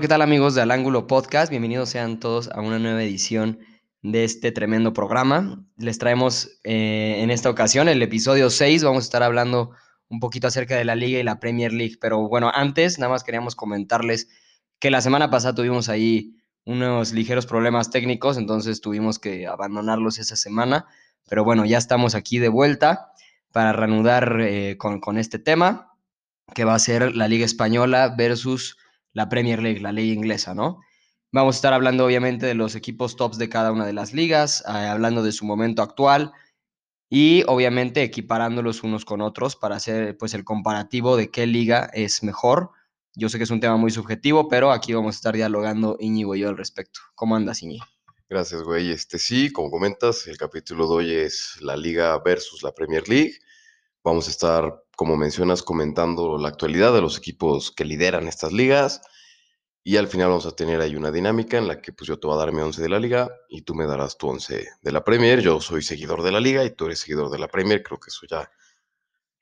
¿qué tal amigos de Al Ángulo Podcast? Bienvenidos sean todos a una nueva edición de este tremendo programa. Les traemos eh, en esta ocasión el episodio 6. Vamos a estar hablando un poquito acerca de la liga y la Premier League. Pero bueno, antes nada más queríamos comentarles que la semana pasada tuvimos ahí unos ligeros problemas técnicos, entonces tuvimos que abandonarlos esa semana. Pero bueno, ya estamos aquí de vuelta para reanudar eh, con este tema, que va a ser la Liga Española versus la Premier League, la ley inglesa, ¿no? Vamos a estar hablando obviamente de los equipos tops de cada una de las ligas, eh, hablando de su momento actual y obviamente equiparándolos unos con otros para hacer pues el comparativo de qué liga es mejor. Yo sé que es un tema muy subjetivo, pero aquí vamos a estar dialogando Íñigo y yo al respecto. ¿Cómo andas, Íñigo? Gracias, güey. Este sí, como comentas, el capítulo de hoy es la Liga versus la Premier League. Vamos a estar, como mencionas, comentando la actualidad de los equipos que lideran estas ligas. Y al final vamos a tener ahí una dinámica en la que pues yo te voy a dar mi 11 de la liga y tú me darás tu 11 de la Premier. Yo soy seguidor de la liga y tú eres seguidor de la Premier. Creo que eso ya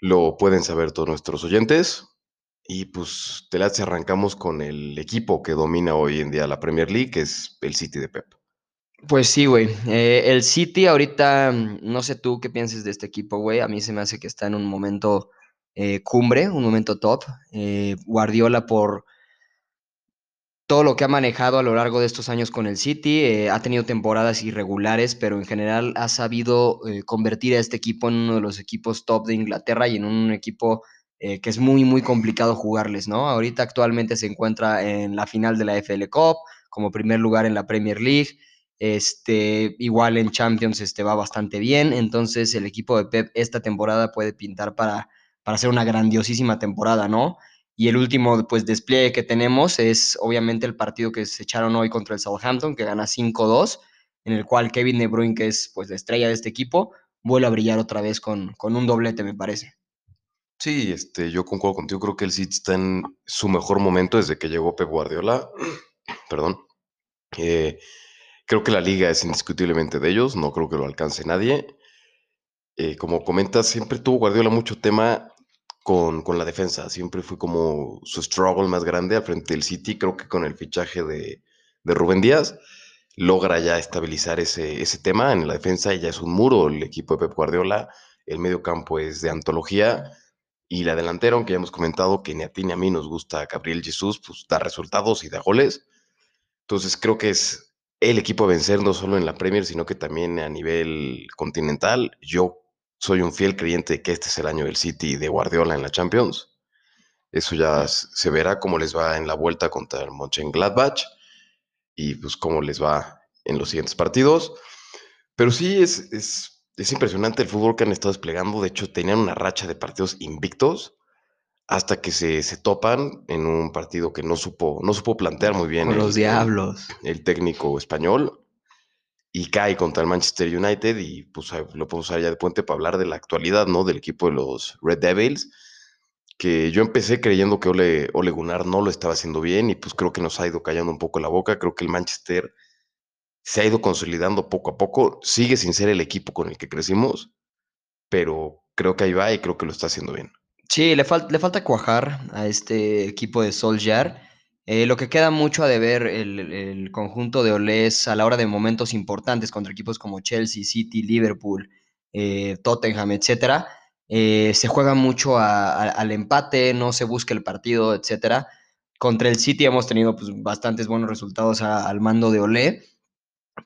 lo pueden saber todos nuestros oyentes. Y pues te la arrancamos con el equipo que domina hoy en día la Premier League, que es el City de Pep. Pues sí, güey. Eh, el City ahorita, no sé tú qué pienses de este equipo, güey. A mí se me hace que está en un momento eh, cumbre, un momento top. Eh, Guardiola por todo lo que ha manejado a lo largo de estos años con el City, ha tenido temporadas irregulares, pero en general ha sabido convertir a este equipo en uno de los equipos top de Inglaterra y en un equipo que es muy, muy complicado jugarles, ¿no? Ahorita actualmente se encuentra en la final de la FL Cup, como primer lugar en la Premier League. Este, igual en Champions este, va bastante bien. Entonces, el equipo de Pep esta temporada puede pintar para, para hacer una grandiosísima temporada, ¿no? Y el último pues, despliegue que tenemos es obviamente el partido que se echaron hoy contra el Southampton, que gana 5-2, en el cual Kevin De Bruyne, que es pues, la estrella de este equipo, vuelve a brillar otra vez con, con un doblete, me parece. Sí, este, yo concuerdo contigo. Creo que el City está en su mejor momento desde que llegó Pep Guardiola. Perdón. Eh, Creo que la liga es indiscutiblemente de ellos, no creo que lo alcance nadie. Eh, como comentas, siempre tuvo Guardiola mucho tema con, la defensa, siempre fue como su struggle más grande al frente del City. Creo que con el fichaje de, Rubén Díaz logra ya estabilizar ese, ese tema en la defensa ya es un muro el equipo de Pep Guardiola. El medio campo es de antología. Y la delantera, aunque ya hemos comentado que ni a ti ni a mí nos gusta Gabriel Jesús, pues da resultados y da goles. Entonces creo que es el equipo a vencer no solo en la Premier, sino que también a nivel continental. Yo soy un fiel creyente de que este es el año del City de Guardiola en la Champions. Eso ya se verá cómo les va en la vuelta contra el Mönchengladbach y pues cómo les va en los siguientes partidos. Pero sí es, es, es impresionante el fútbol que han estado desplegando. De hecho, tenían una racha de partidos invictos hasta que se, se, topan en un partido que no supo, no supo plantear muy bien. los Diablos. El, técnico español. Y cae contra el Manchester United y pues lo puedo usar ya de puente para hablar de la actualidad, ¿no? Del equipo de los Red Devils, que yo empecé creyendo que Ole, Ole Gunnar no lo estaba haciendo bien y pues creo que nos ha ido callando un poco la boca. Creo que el Manchester se ha ido consolidando poco a poco. Sigue sin ser el equipo con el que crecimos, pero creo que ahí va y creo que lo está haciendo bien. Sí, le, le falta cuajar a este equipo de Solskjaer. Eh, lo que queda mucho a deber el, el conjunto de Olés a la hora de momentos importantes contra equipos como Chelsea, City, Liverpool, eh, Tottenham, etcétera, eh, se juega mucho al empate, no se busca el partido, etcétera. Contra el City hemos tenido pues, bastantes buenos resultados al mando de Olé,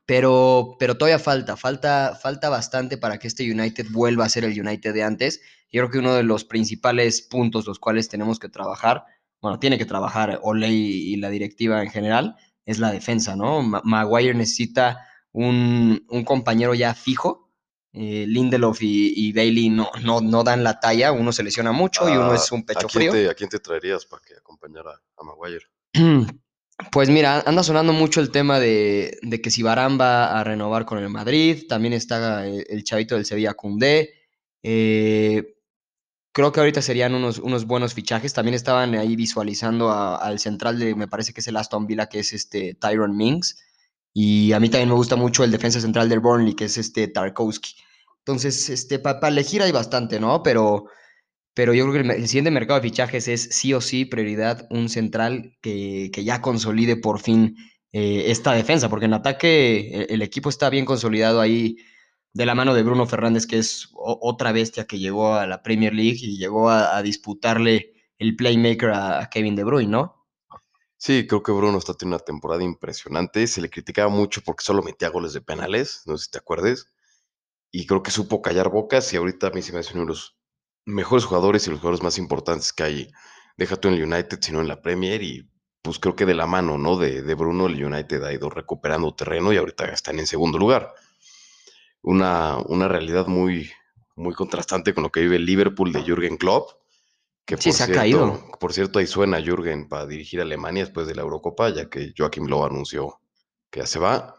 pero, pero todavía falta, falta, falta bastante para que este United vuelva a ser el United de antes yo creo que uno de los principales puntos los cuales tenemos que trabajar, bueno, tiene que trabajar Ole y, la directiva en general, es la defensa, ¿no? Maguire necesita un, compañero ya fijo. Eh, Lindelof y, Bailey no, no, no, dan la talla, uno se lesiona mucho y uno es un pecho ¿a frío. ¿A quién te traerías para que acompañara a Maguire? Pues mira, anda sonando mucho el tema de, que si Barán va a renovar con el Madrid, también está el, el chavito del Sevilla Cundé. Eh, Creo que ahorita serían unos, unos buenos fichajes. También estaban ahí visualizando al central de, me parece que es el Aston Villa, que es este Tyron Minks. Y a mí también me gusta mucho el defensa central del Burnley, que es este Tarkowski. Entonces, este, para elegir hay bastante, ¿no? Pero, pero yo creo que el, siguiente mercado de fichajes es sí o sí prioridad un central que, que ya consolide por fin eh, esta defensa, porque en ataque el, el equipo está bien consolidado ahí de la mano de Bruno Fernández, que es otra bestia que llegó a la Premier League y llegó a, disputarle el playmaker a, a Kevin De Bruyne, ¿no? Sí, creo que Bruno está teniendo una temporada impresionante. Se le criticaba mucho porque solo metía goles de penales, no sé si te acuerdes. Y creo que supo callar bocas y ahorita a mí se me hace uno de los mejores jugadores y los jugadores más importantes que hay. Deja tú en el United, sino en la Premier y pues creo que de la mano, ¿no? De, de Bruno, el United ha ido recuperando terreno y ahorita están en segundo lugar. Una, una realidad muy, muy contrastante con lo que vive el Liverpool de Jürgen Klopp, que Sí, por se ha cierto, caído. por cierto ahí suena Jürgen para dirigir a Alemania después de la Eurocopa, ya que Joachim Löw anunció que ya se va.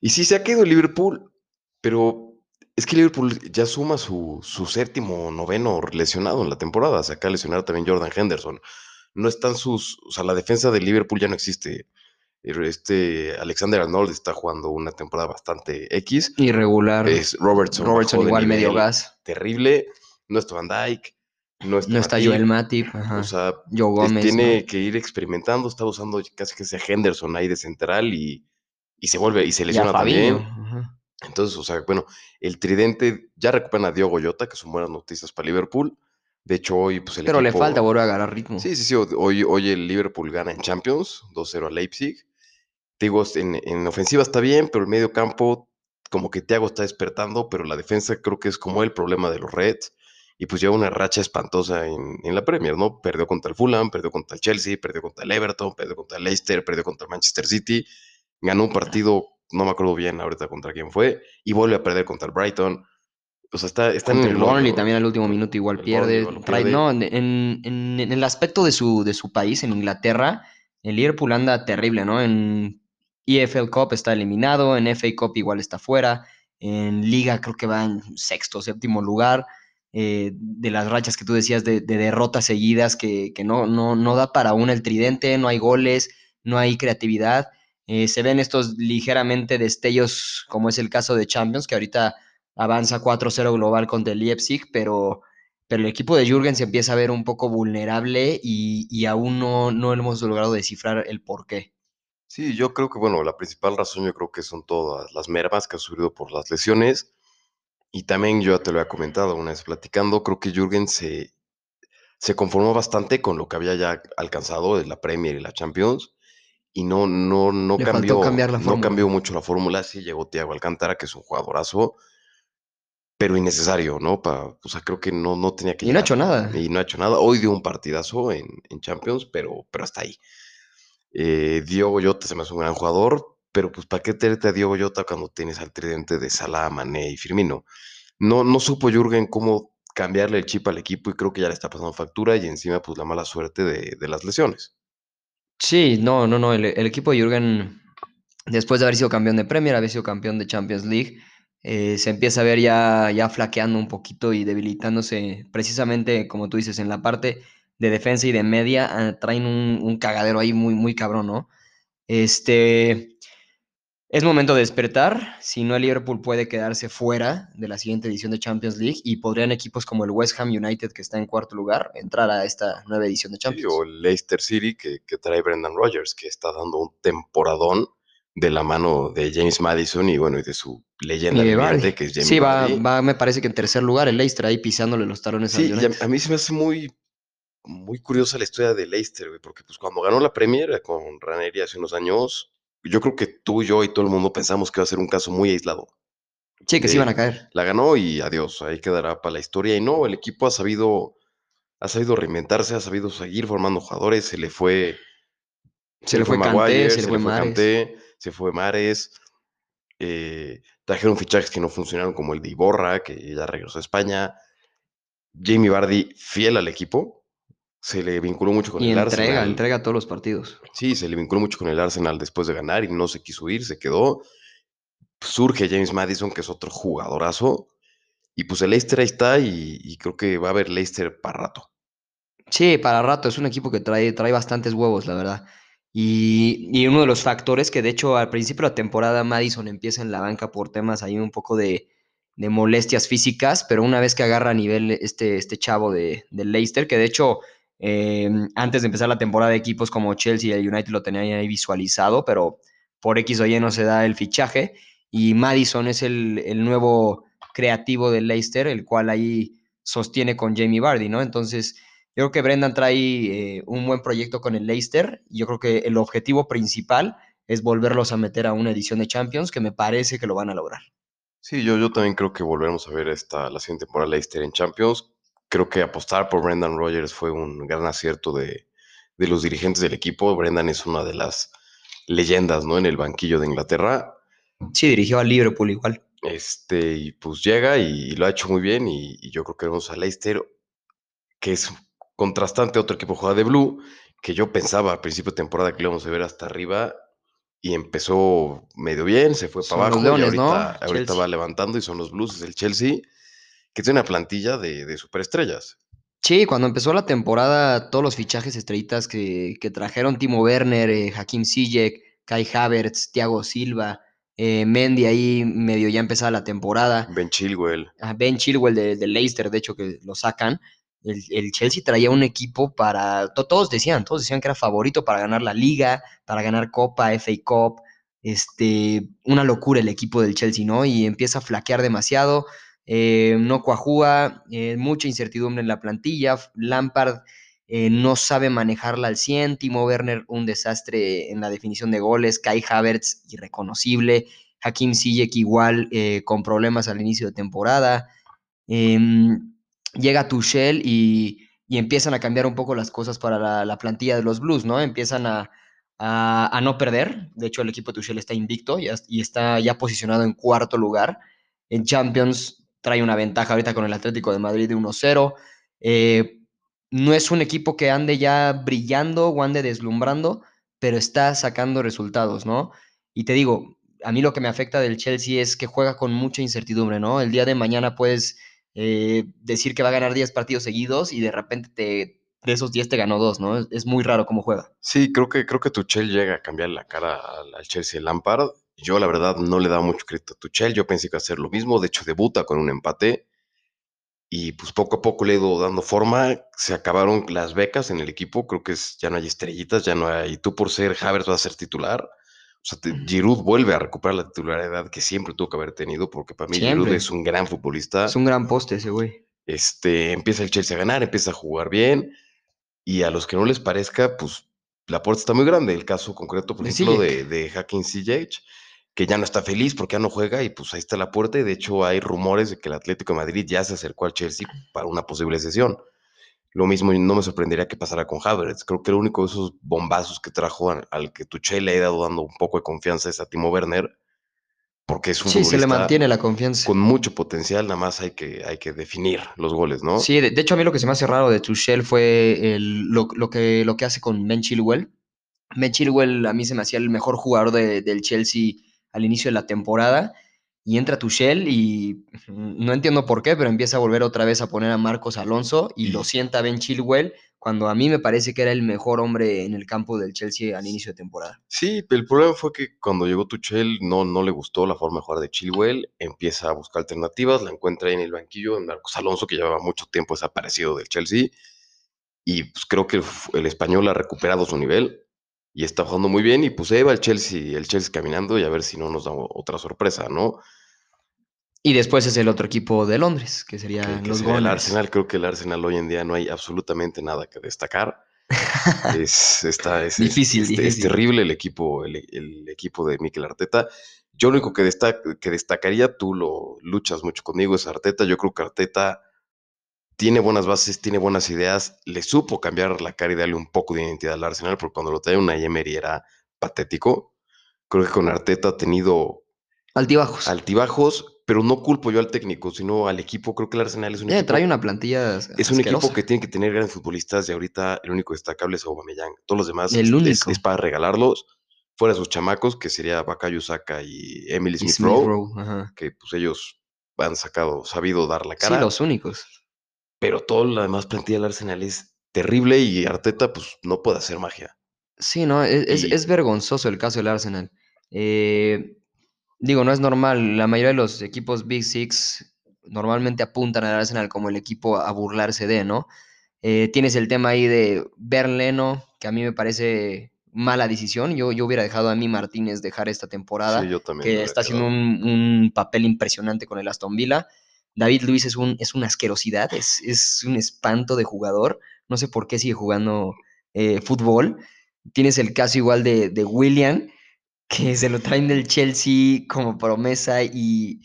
Y sí, se ha caído el Liverpool, pero es que Liverpool ya suma su, su séptimo, noveno lesionado en la temporada. Se acaba de lesionar también Jordan Henderson. No están sus. O sea, la defensa del Liverpool ya no existe. Este Alexander Arnold está jugando una temporada bastante X. Irregular. Es Robertson. Robertson igual medio gas. Terrible. No está Van Dyke. No está, No está Joel Matip. Ajá. O sea, Joe Gómez. tiene ¿no? que ir experimentando. Está usando casi que sea Henderson ahí de central y, y se vuelve y se lesiona también. ajá. Entonces, o sea, bueno, el tridente ya recuperan a Diogo Jota, que son buenas noticias para Liverpool. De hecho, hoy, pues el Pero le falta volver a agarrar ritmo. Sí, sí, sí. Hoy, hoy el Liverpool gana en Champions, 2-0 a Leipzig. Digo, en, en ofensiva está bien, pero el medio campo, como que Thiago está despertando, pero la defensa creo que es como el problema de los Reds. Y pues lleva una racha espantosa en, en la Premier, ¿no? Perdió contra el Fulham, perdió contra el Chelsea, perdió contra el Everton, perdió contra el Leicester, perdió contra el Manchester City. Ganó un partido, no me acuerdo bien ahorita contra quién fue, y vuelve a perder contra el Brighton. O sea, está, está en el Burnley también al último minuto igual El pierde. Burnley no, en, en- en- en el aspecto de su, de su país, en Inglaterra, el Liverpool anda terrible, ¿no? En EFL Cup está eliminado, en FA Cup igual está fuera, en Liga creo que va en sexto, séptimo lugar. eh, de las rachas que tú decías de, de derrotas seguidas que, no, no, no da para una el tridente, no hay goles, no hay creatividad. Eh, se ven estos ligeramente destellos, como es el caso de Champions, que ahorita avanza 4-0 global contra el Leipzig, pero, pero el equipo de Jürgen se empieza a ver un poco vulnerable y, y aún no, no hemos logrado descifrar el por qué. Sí, yo creo que, bueno, la principal razón yo creo que son todas las mermas que ha sufrido por las lesiones. Y también yo ya te lo había comentado una vez platicando, creo que Jürgen se, se conformó bastante con lo que había ya alcanzado de la Premier y la Champions. Y no, no, no Le cambió, la no cambió mucho la fórmula. Sí llegó Thiago Alcántara, que es un jugadorazo, pero innecesario, ¿no? Pa, o sea, creo que no, no tenía que Y no ha hecho nada. Y no ha hecho nada. Hoy dio un partidazo en, en Champions, pero, pero hasta ahí. Eh, Diogo Jota se me hace un gran jugador, pero pues ¿para qué tenerte a Diogo Jota cuando tienes al tridente de Salah, Mané y Firmino? No, no supo Jürgen cómo cambiarle el chip al equipo y creo que ya le está pasando factura y encima pues la mala suerte de, las lesiones. Sí, no, no, no. El, el equipo de Jürgen, después de haber sido campeón de Premier, haber sido campeón de Champions League, eh, se empieza a ver ya, ya flaqueando un poquito y debilitándose, precisamente como tú dices, en la parte de defensa y de media, ah, traen un, un cagadero ahí muy, muy cabrón, ¿no? Este. Es momento de despertar, si no el Liverpool puede quedarse fuera de la siguiente edición de Champions League y podrían equipos como el West Ham United, que está en cuarto lugar, entrar a esta nueva edición de Sí, Champions. o el Leicester City que, que trae Brendan Rodgers, que está dando un temporadón de la mano de James Madison y bueno, y de su leyenda de que es Jamie Sí, va, va, me parece que en tercer lugar el Leicester ahí pisándole los talones Sí, a mí se me hace muy, muy curiosa la historia de Leicester, güey, porque pues cuando ganó la Premier eh, con Ranieri hace unos años, yo creo que tú, yo y todo el mundo pensamos que iba a ser un caso muy aislado. Sí, que sí iban a caer. La ganó y adiós, ahí quedará para la historia. Y no, el equipo ha sabido, ha sabido reinventarse, ha sabido seguir formando jugadores, se le fue Se le fue Maguire, se le fue se fue Mares. eh, trajeron fichajes que no funcionaron, como el de Iborra, que ya regresó a España. Jamie Vardy, fiel al equipo, se le vinculó mucho con Y el entrega, Arsenal. entrega todos los partidos. Sí, se le vinculó mucho con el Arsenal después de ganar y no se quiso ir, se quedó. Surge James Madison, que es otro jugadorazo. Y pues el Leicester ahí está y, y creo que va a haber Leicester para rato. Sí, para rato, es un equipo que trae, trae bastantes huevos, la verdad. Y, y uno de los factores que de hecho al principio de la temporada Madison empieza en la banca por temas ahí un poco de, de molestias físicas, pero una vez que agarra a nivel este, este chavo de, del Leicester, que de hecho eh, antes de empezar la temporada de equipos como Chelsea y el United lo tenían ahí visualizado, pero por X o Y no se da el fichaje. Y Madison es el, el nuevo creativo del Leicester, el cual ahí sostiene con Jamie Vardy, ¿no? Entonces, yo creo que Brendan trae eh, un buen proyecto con el Leicester. Yo creo que el objetivo principal es volverlos a meter a una edición de Champions, que me parece que lo van a lograr. Sí, yo, yo también creo que volveremos a ver esta, la siguiente temporada Leicester en Champions. Creo que apostar por Brendan Rodgers fue un gran acierto de, de los dirigentes del equipo. Brendan es una de las leyendas, ¿no? En el banquillo de Inglaterra. Sí, dirigió al Liverpool igual. Este, y pues llega y, lo ha hecho muy bien. Y, y, yo creo que vamos a Leicester, que es contrastante a otro equipo juega de Blue, que yo pensaba al principio de temporada que lo íbamos a ver hasta arriba y empezó medio bien, se fue para abajo Leones, y ¿no? ahorita, ahorita va levantando y son los Blues, es el Chelsea, que tiene una plantilla de, de superestrellas. Sí, cuando empezó la temporada, todos los fichajes estrellitas que, que trajeron Timo Werner, eh, Hakim Ziyech, Kai Havertz, Thiago Silva, eh, Mendy ahí medio ya empezaba la temporada, Ben Chilwell, a Ben Chilwell de, de Leicester, de hecho, que lo sacan. El, el Chelsea traía un equipo para, to- todos decían, todos decían que era favorito para ganar la liga, para ganar Copa, FA Cup, este, una locura el equipo del Chelsea, ¿no? Y empieza a flaquear demasiado, eh, no coajúa, eh, mucha incertidumbre en la plantilla, Lampard eh, no sabe manejarla al 100, Timo Werner un desastre en la definición de goles, Kai Havertz irreconocible, Hakim Ziyech igual con problemas al inicio de temporada. Em, llega Tuchel y, empiezan a cambiar un poco las cosas para la, la plantilla de los Blues, ¿no? Empiezan a, no perder. De hecho, el equipo de Tuchel está invicto y está ya posicionado en cuarto lugar. En Champions trae una ventaja ahorita con el Atlético de Madrid de 1-0. Eh, no es un equipo que ande ya brillando o ande deslumbrando, pero está sacando resultados, ¿no? Y te digo, a mí lo que me afecta del Chelsea es que juega con mucha incertidumbre, ¿no? El día de mañana puedes eh, decir que va a ganar 10 partidos seguidos y de repente te, de esos 10 te ganó dos, ¿no? Es, es muy raro cómo juega. Sí, creo que, creo que Tuchel llega a cambiar la cara al, al Chelsea Lampard. Yo, la verdad, no le daba mucho crédito a Tuchel. Yo pensé que iba a hacer lo mismo. De hecho, debuta con un empate. Y pues poco a poco le he ido dando forma. Se acabaron las becas en el equipo. Creo que es, ya no hay estrellitas, ya no hay. Tú por ser Havertz vas a ser titular. O sea, te, Giroud vuelve a recuperar la titularidad que siempre tuvo que haber tenido, porque para mí Siempre. Giroud es un gran futbolista. Es un gran poste ese güey. Este, empieza el Chelsea a ganar, empieza a jugar bien. Y a los que no les parezca, pues la puerta está muy grande. El caso concreto, por De ejemplo, de, de Hacking Ziyech, que ya no está feliz porque ya no juega y pues ahí está la puerta. Y de hecho hay rumores de que el Atlético de Madrid ya se acercó al Chelsea para una posible sesión. Lo mismo no me sorprendería que pasara con Havertz. Creo que el único de esos bombazos que trajo al, al que Tuchel le ha ido dando un poco de confianza es a Timo Werner, porque es un Sí, se le mantiene la confianza. con mucho potencial, nada más hay que, hay que definir los goles, ¿no? Sí, de, de hecho a mí lo que se me hace raro de Tuchel fue el- lo, lo que, lo que hace con Ben Chilwell. Ben Chilwell a mí se me hacía el mejor jugador de- del Chelsea al inicio de la temporada y entra Tuchel y no entiendo por qué, pero empieza a volver otra vez a poner a Marcos Alonso y, lo sienta Ben Chilwell cuando a mí me parece que era el mejor hombre en el campo del Chelsea al inicio de temporada. Sí, el problema fue que cuando llegó Tuchel no, no le gustó la forma de jugar de Chilwell, empieza a buscar alternativas, la encuentra ahí en el banquillo en Marcos Alonso, que llevaba mucho tiempo desaparecido del Chelsea, y pues creo que el, el español ha recuperado su nivel y está jugando muy bien, y pues ahí va el Chelsea, el Chelsea caminando y a ver si no nos da otra sorpresa, ¿no? Y después es el otro equipo de Londres, que Que, serían que los sería el. Arsenal, creo que el Arsenal hoy en día no hay absolutamente nada que destacar. es, está, es, es- Difícil, es- es difícil. terrible el equipo, el, el equipo de Mikel Arteta. Yo lo único que, que destacaría, tú lo luchas mucho conmigo, es Arteta. Yo creo que Arteta tiene buenas bases, tiene buenas ideas, le supo cambiar la cara y darle un poco de identidad al Arsenal, porque cuando lo trae una Emery era patético. Creo que con Arteta ha tenido Altibajos. altibajos, pero no culpo yo al técnico, sino al equipo. Creo que el Arsenal es un Eh, equipo trae una plantilla es un equipo que tiene que tener grandes futbolistas y ahorita el único destacable es Aubameyang. Todos los demás El es, es- único. es para regalarlos. Fuera sus chamacos, que sería Bakayo Saka y Emily Y Smith, que pues ellos han sacado, sabido dar la Sí, cara. los únicos. Pero toda la demás plantilla del Arsenal es terrible y Arteta pues no puede hacer magia. Sí, no, es, es- Y- es vergonzoso el caso del Arsenal. Eh, digo, no es normal. La mayoría de los equipos Big Six normalmente apuntan al Arsenal como el equipo a burlarse de, ¿no? Eh, tienes el tema ahí de Berleno, que a mí me parece mala decisión. Yo, yo hubiera dejado a mí Martínez dejar esta temporada, Sí, yo también que está haciendo un, un papel impresionante con el Aston Villa. David Luis es, un, es una asquerosidad, es, es un espanto de jugador. No sé por qué sigue jugando eh, fútbol. Tienes el caso igual de, de William, que se lo traen del Chelsea como promesa y,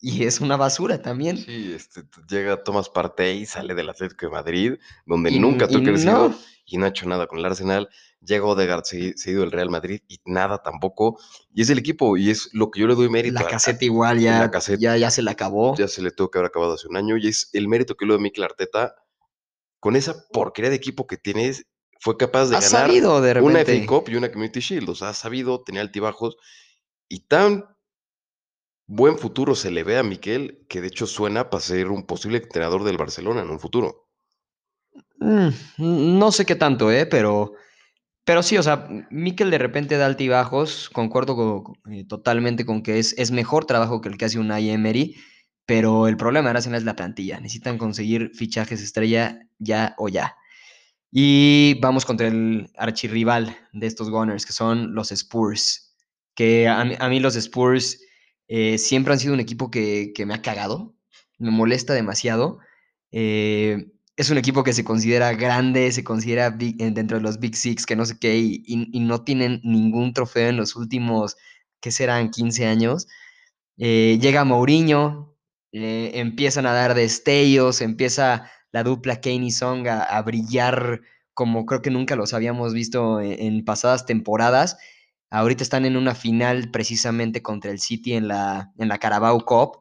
y es una basura también. Sí, este, llega Thomas Partey, sale del Atlético de Madrid, donde Y, nunca tuvo crecido no, y no ha hecho nada con el Arsenal. Llega Odegaard segui- seguido del Real Madrid y nada tampoco. Y es el equipo, y es lo que yo le doy mérito la caseta igual la ya, Lacazette. ya, ya se la acabó. Ya se le tuvo que haber acabado hace un año, y es el mérito que le doy a Mikel Arteta. Con esa porquería de equipo que tienes, fue capaz de Ha ganar sabido de una FA. Cup y una Community Shield. O sea, ha sabido, tenía altibajos y tan buen futuro se le ve a Miquel que de hecho suena para ser un posible entrenador del Barcelona en un futuro. Mm, no sé qué tanto, ¿eh? Pero, pero sí, o sea, Mikel de repente da altibajos. Concuerdo co- eh, totalmente con que es, es mejor trabajo que el que hace un Emery. Pero el problema Arsenal es la plantilla. Necesitan conseguir fichajes estrella ya o ya. Y vamos contra el archirrival de estos Gunners, que son los Spurs. Que a mí, a mí los Spurs eh, siempre han sido un equipo que, que me ha cagado, me molesta demasiado. Eh, es un equipo que se considera grande, se considera eh, dentro de los Big Six, que no sé qué, y, y- no tienen ningún trofeo en los últimos, ¿qué serán? 15 años. Eh, llega Mourinho, eh, empiezan a dar destellos, empieza la dupla Kane y Song a, brillar como creo que nunca los habíamos visto en, en pasadas temporadas. Ahorita están en una final precisamente contra el City en la, en la Carabao Cup.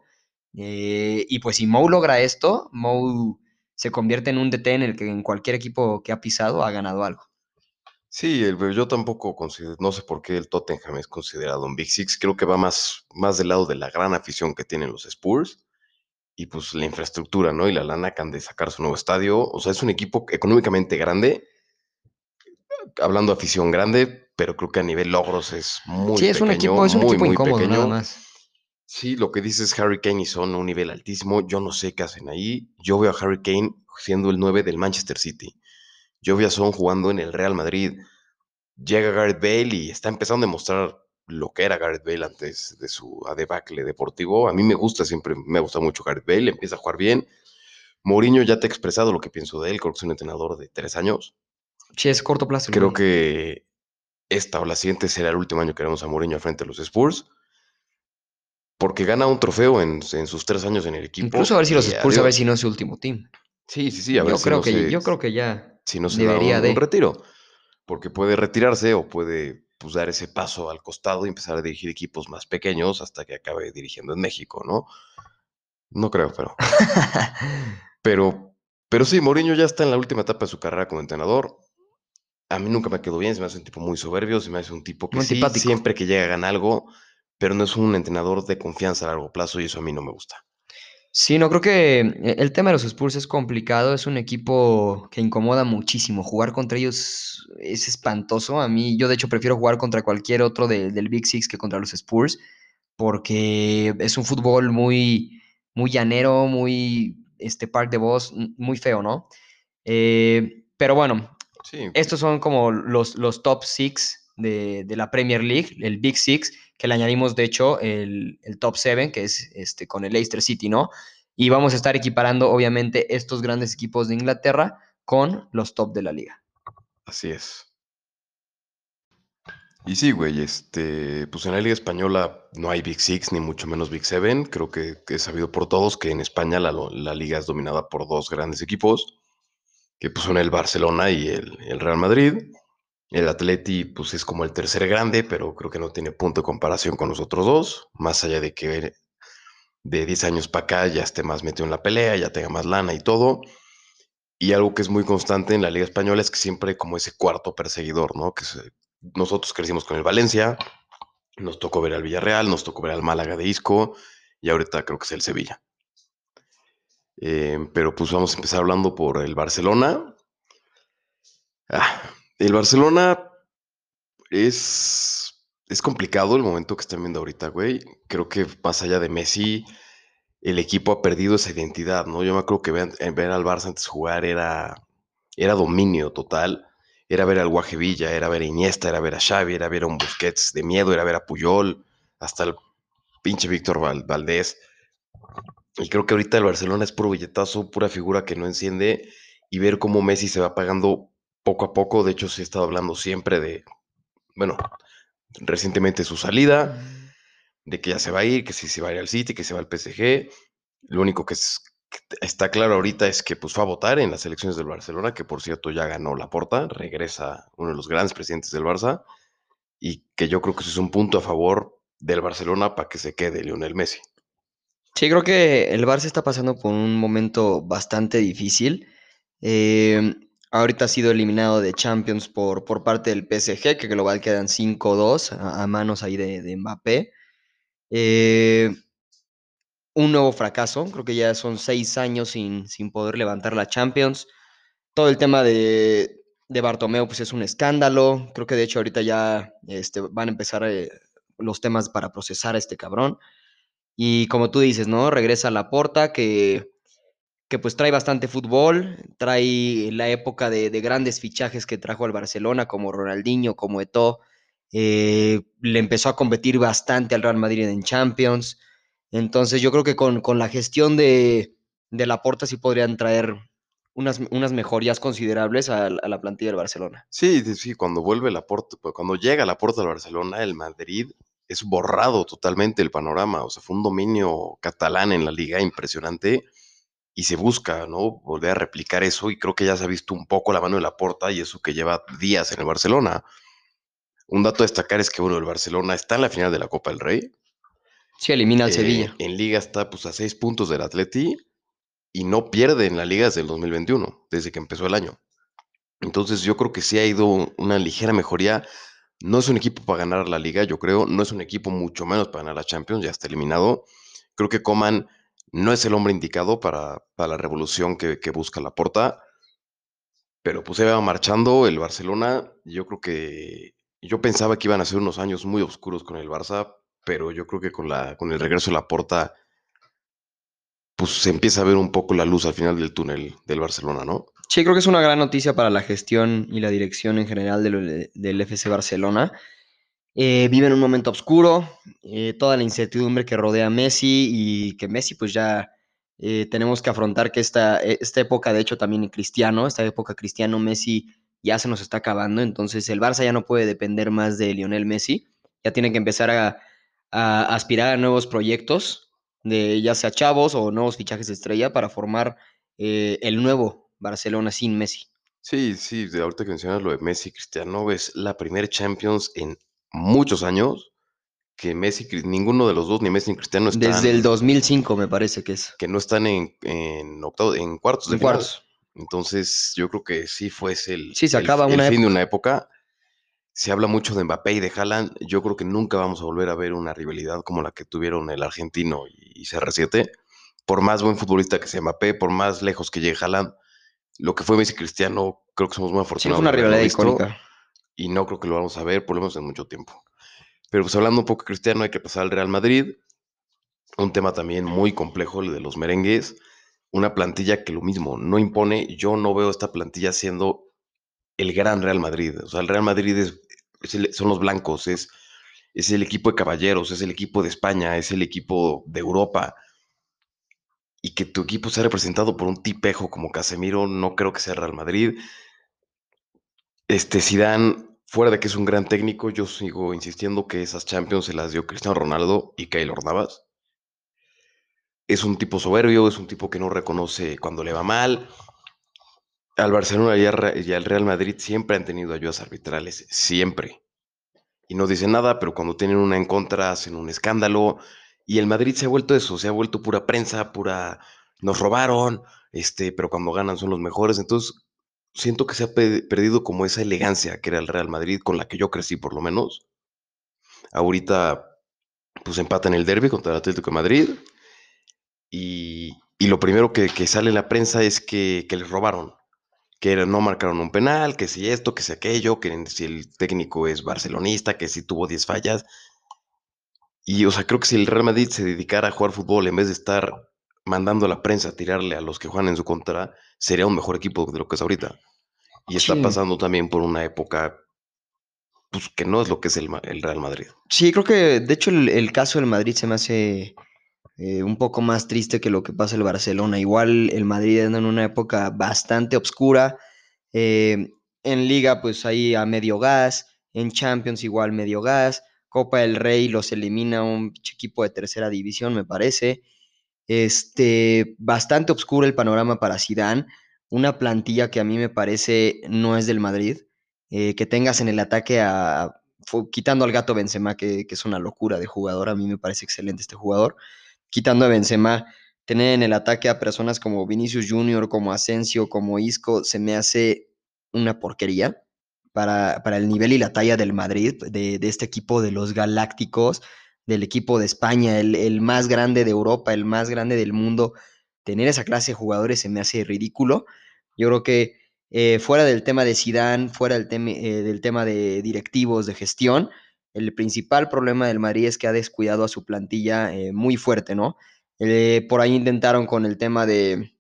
Y pues si Mou logra esto, Mou se convierte en un DT en el que en cualquier equipo que ha pisado ha ganado algo. Sí, el, yo tampoco considero, no sé por qué el Tottenham es considerado un Big Six. Creo que va más, más del lado de la gran afición que tienen los Spurs y pues la infraestructura, ¿no? Y la lana que han de sacar su nuevo estadio. O sea, es un equipo económicamente grande, hablando de afición grande, pero creo que a nivel logros es muy Sí, es un pequeño, equipo, es un muy, equipo muy incómodo nada pequeño. más. Sí, lo que dices Harry Kane y son a un nivel altísimo. Yo no sé qué hacen ahí. Yo veo a Harry Kane siendo el 9 del Manchester City. Yo veo a Son jugando en el Real Madrid. Llega Gareth Bale y está empezando a demostrar lo que era Gareth Bale antes de su debacle deportivo. A mí me gusta siempre, me gusta mucho Gareth Bale, empieza a jugar bien. Mourinho ya te he expresado lo que pienso de él, creo que es un entrenador de tres años. Sí, es corto plazo. Creo que esta o la siguiente será el último año que veremos a Mourinho al frente de los Spurs. Porque gana un trofeo en, en sus tres años en el equipo. Incluso a ver si los Spurs, a ver si no es su último team. Sí, sí, sí, a ver Yo si creo no que, se, yo creo que ya si no se da debería un, de. un retiro. Porque puede retirarse o puede pues, dar ese paso al costado y empezar a dirigir equipos más pequeños hasta que acabe dirigiendo en México, ¿no? No creo, pero. Pero, pero sí, Mourinho ya está en la última etapa de su carrera como entrenador. A mí nunca me quedó bien, se me hace un tipo muy soberbio, se me hace un tipo que sí, siempre que llega gana algo, pero no es un entrenador de confianza a largo plazo y eso a mí no me gusta. Sí, no creo que eh, el tema de los Spurs es complicado, es un equipo que incomoda muchísimo. Jugar contra ellos es espantoso. A mí, yo de hecho prefiero jugar contra cualquier otro de- del Big Six que contra los Spurs, porque es un fútbol muy, muy llanero, muy este park de voz, muy feo, ¿no? Eh, pero bueno, Sí, estos son como los, los top six de, la Premier League, el Big Six, que le añadimos de hecho el, el top seven, que es este, con el Leicester City, ¿no? Y vamos a estar equiparando obviamente estos grandes equipos de Inglaterra con los top de la liga. así es. Y sí, güey, este, pues en la Liga Española no hay Big Six ni mucho menos Big Seven. Creo que, es sabido por todos que en España la, la liga es dominada por dos grandes equipos, que pues son el Barcelona y el, el Real Madrid. El Atleti, pues es como el tercer grande, pero creo que no tiene punto de comparación con los otros dos, más allá de que de 10 años para acá ya esté más metido en la pelea, ya tenga más lana y todo. Y algo que es muy constante en la Liga Española es que siempre como ese cuarto perseguidor, ¿no? Que nosotros crecimos con el Valencia, nos tocó ver al Villarreal, nos tocó ver al Málaga de Isco y ahorita creo que es el Sevilla. Eh, pero pues vamos a empezar hablando por el Barcelona. Ah, el Barcelona es es complicado el momento que están viendo ahorita, güey. Creo que más allá de Messi, el equipo ha perdido esa identidad, ¿no? Yo me acuerdo que ver, ver al Barça antes jugar era, era dominio total. Era ver al Guajevilla, era ver a Iniesta, era ver a Xavi, era ver a un Busquets de miedo, era ver a Puyol, hasta el pinche Víctor Valdés. Y creo que ahorita el Barcelona es puro billetazo, pura figura que no enciende y ver cómo Messi se va pagando poco a poco. De hecho, se ha estado hablando siempre de, bueno, recientemente su salida, de que ya se va a ir, que si se va a ir al City, que se va al PSG. Lo único que, es, que está claro ahorita es que pues fue a votar en las elecciones del Barcelona, que por cierto ya ganó la porta, regresa uno de los grandes presidentes del Barça, y que yo creo que eso es un punto a favor del Barcelona para que se quede Lionel Messi. Sí, creo que el Barça está pasando por un momento bastante difícil. Eh, ahorita ha sido eliminado de Champions por, por parte del PSG, que global quedan 5-2 a, manos ahí de, de Mbappé. Eh, un nuevo fracaso, creo que ya son seis años sin, sin poder levantar la Champions. Todo el tema de, de Bartomeu pues es un escándalo. Creo que de hecho ahorita ya este, van a empezar eh, los temas para procesar a este cabrón. Y como tú dices, ¿no? Regresa a la porta que, que pues trae bastante fútbol, trae la época de, de, grandes fichajes que trajo al Barcelona, como Ronaldinho, como Eto'o. Eh, le empezó a competir bastante al Real Madrid en Champions. Entonces yo creo que con, con la gestión de, de la porta sí podrían traer unas, unas mejorías considerables a, la plantilla del Barcelona. Sí, sí, cuando vuelve la porta, cuando llega la porta del Barcelona, el Madrid es borrado totalmente el panorama. O sea, fue un dominio catalán en la liga impresionante y se busca, ¿no? Volver a replicar eso y creo que ya se ha visto un poco la mano de la porta y eso que lleva días en el Barcelona. Un dato a destacar es que, bueno, el Barcelona está en la final de la Copa del Rey. Sí, elimina al eh, Sevilla. En Liga está pues a seis puntos del Atleti y no pierde en la Liga desde el 2021, desde que empezó el año. Entonces yo creo que sí ha ido una ligera mejoría. No es un equipo para ganar la Liga, yo creo. No es un equipo mucho menos para ganar la Champions, ya está eliminado. Creo que Coman no es el hombre indicado para, para la revolución que, busca la porta. Pero pues se va marchando el Barcelona. Yo creo que yo pensaba que iban a ser unos años muy oscuros con el Barça, pero yo creo que con, la, con el regreso de la porta, pues se empieza a ver un poco la luz al final del túnel del Barcelona, ¿no? Sí, creo que es una gran noticia para la gestión y la dirección en general del, del FC Barcelona. Eh, vive en un momento oscuro, eh, toda la incertidumbre que rodea a Messi y que Messi pues ya eh, tenemos que afrontar que esta, esta época, de hecho también en Cristiano, esta época Cristiano Messi ya se nos está acabando, entonces el Barça ya no puede depender más de Lionel Messi, ya tiene que empezar a, aspirar a nuevos proyectos, de ya sea chavos o nuevos fichajes de estrella para formar eh, el nuevo Barcelona sin Messi. Sí, sí, de ahorita que mencionas lo de Messi, Cristiano, es la primera Champions en muchos años que Messi, ninguno de los dos, ni Messi ni Cristiano están... Desde el 2005 me parece que es. Que no están en, en, octavo, en cuartos de en final. cuartos. Entonces yo creo que sí fue el, sí, se acaba el, una el fin de una época. Se habla mucho de Mbappé y de Haaland. Yo creo que nunca vamos a volver a ver una rivalidad como la que tuvieron el argentino y CR7. Por más buen futbolista que sea Mbappé, por más lejos que llegue Haaland, lo que fue Messi Cristiano, creo que somos muy afortunados. Sí, fue una rivalidad icónica. Y no creo que lo vamos a ver, por lo menos en mucho tiempo. Pero pues hablando un poco Cristiano, hay que pasar al Real Madrid. Un tema también muy complejo, el de los merengues. Una plantilla que lo mismo, no impone. Yo no veo esta plantilla siendo el gran Real Madrid. O sea, el Real Madrid es, son los blancos, es, es el equipo de caballeros, es el equipo de España, es el equipo de Europa. Y que tu equipo sea representado por un tipejo como Casemiro, no creo que sea Real Madrid. Este Zidane fuera de que es un gran técnico, yo sigo insistiendo que esas Champions se las dio Cristiano Ronaldo y Keylor Navas. Es un tipo soberbio, es un tipo que no reconoce cuando le va mal. Al Barcelona y al Real Madrid siempre han tenido ayudas arbitrales, siempre. Y no dicen nada, pero cuando tienen una en contra hacen un escándalo. Y el Madrid se ha vuelto eso, se ha vuelto pura prensa, pura... Nos robaron, este, pero cuando ganan son los mejores. Entonces, siento que se ha perdido como esa elegancia que era el Real Madrid, con la que yo crecí por lo menos. Ahorita, pues empatan el derby contra el Atlético de Madrid. Y, y lo primero que, sale en la prensa es que, que, les robaron. que no marcaron un penal, que si esto, que si aquello, que si el técnico es barcelonista, que si tuvo 10 fallas. Y, o sea, creo que si el Real Madrid se dedicara a jugar fútbol en vez de estar mandando a la prensa a tirarle a los que juegan en su contra, sería un mejor equipo de lo que es ahorita. Y está Sí. pasando también por una época pues, que no es lo que es el, el Real Madrid. Sí, creo que de hecho el, el caso del Madrid se me hace eh, un poco más triste que lo que pasa en el Barcelona. Igual el Madrid anda en una época bastante oscura. eh, en Liga, pues ahí a medio gas. En Champions, igual medio gas. Copa del Rey los elimina un equipo de tercera división, me parece. Este, bastante oscuro el panorama para Zidane. Una plantilla que a mí me parece no es del Madrid. eh, que tengas en el ataque a, quitando al gato Benzema, que, que es una locura de jugador, a mí me parece excelente este jugador. Quitando a Benzema, tener en el ataque a personas como Vinicius Junior, como Asensio, como Isco, se me hace una porquería para, para el nivel y la talla del Madrid, de, de este equipo de los Galácticos, del equipo de España, el, el más grande de Europa, el más grande del mundo. Tener esa clase de jugadores se me hace ridículo. Yo creo que eh, fuera del tema de Zidane, fuera del, tema eh, del tema de directivos, de gestión, el principal problema del Madrid es que ha descuidado a su plantilla eh, muy fuerte, ¿no? Por ahí intentaron con el tema de,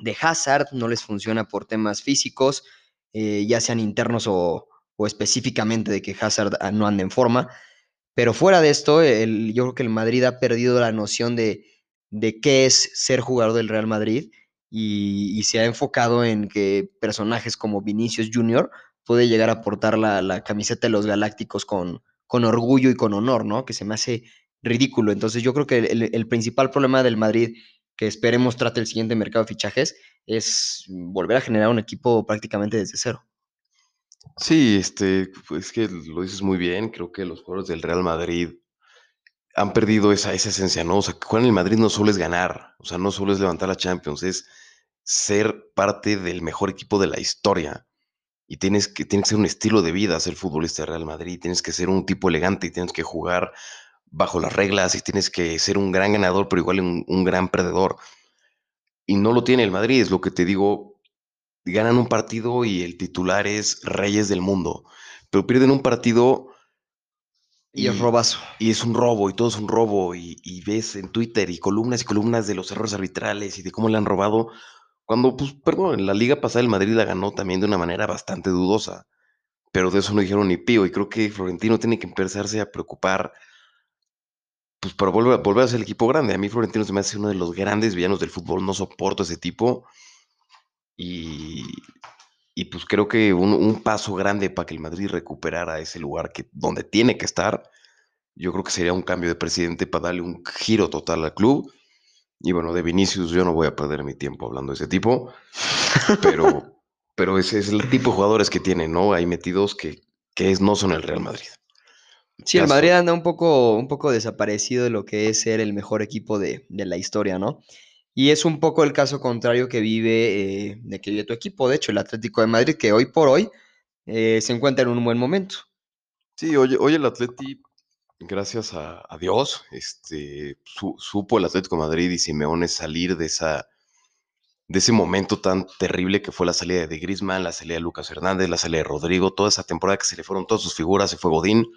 de Hazard, no les funciona por temas físicos, ya sean internos o, o, específicamente de que Hazard ah, no ande en forma. Pero fuera de esto, el, yo creo que el Madrid ha perdido la noción de, de qué es ser jugador del Real Madrid y, se ha enfocado en que personajes como Vinicius Jr. puede llegar a portar la, la camiseta de los Galácticos con, con, orgullo y con honor, ¿no? Que se me hace ridículo. Entonces yo creo que el, el principal problema del Madrid que esperemos trate el siguiente mercado de fichajes es volver a generar un equipo prácticamente desde cero. Sí, este, pues que lo dices muy bien. Creo que los jugadores del Real Madrid han perdido esa, esencia, ¿no? O sea, que jugar en el Madrid no solo es ganar, o sea, no solo es levantar la Champions, es ser parte del mejor equipo de la historia. Y tienes que, tienes que ser un estilo de vida ser futbolista de Real Madrid, tienes que ser un tipo elegante y tienes que jugar bajo las reglas y tienes que ser un gran ganador, pero igual un, un gran perdedor. Y no lo tiene el Madrid, es lo que te digo, ganan un partido y el titular es Reyes del Mundo, pero pierden un partido y, y es robazo. Y es un robo, y todo es un robo, y, y, ves en Twitter y columnas y columnas de los errores arbitrales y de cómo le han robado, cuando, pues, perdón, en la liga pasada el Madrid la ganó también de una manera bastante dudosa, pero de eso no dijeron ni pío, y creo que Florentino tiene que empezarse a preocupar, pues, para volver, volver a ser el equipo grande. A mí Florentino se me hace uno de los grandes villanos del fútbol, no soporto ese tipo, y, y pues creo que un, un, paso grande para que el Madrid recuperara ese lugar que, donde tiene que estar, yo creo que sería un cambio de presidente para darle un giro total al club. Y bueno, de Vinicius yo no voy a perder mi tiempo hablando de ese tipo, pero, pero ese es el tipo de jugadores que tiene, ¿no? Ahí metidos que, que es, no son el Real Madrid. Sí, el Madrid anda un poco, un poco desaparecido de lo que es ser el mejor equipo de, de la historia, ¿no? Y es un poco el caso contrario que vive, eh, de que vive tu equipo, de hecho, el Atlético de Madrid, que hoy por hoy eh, se encuentra en un buen momento. Sí, hoy, hoy el Atleti, gracias a, Dios, este, su, supo el Atlético de Madrid y Simeone salir de, esa, de ese momento tan terrible que fue la salida de Griezmann, la salida de Lucas Hernández, la salida de Rodrigo, toda esa temporada que se le fueron todas sus figuras, se fue Godín.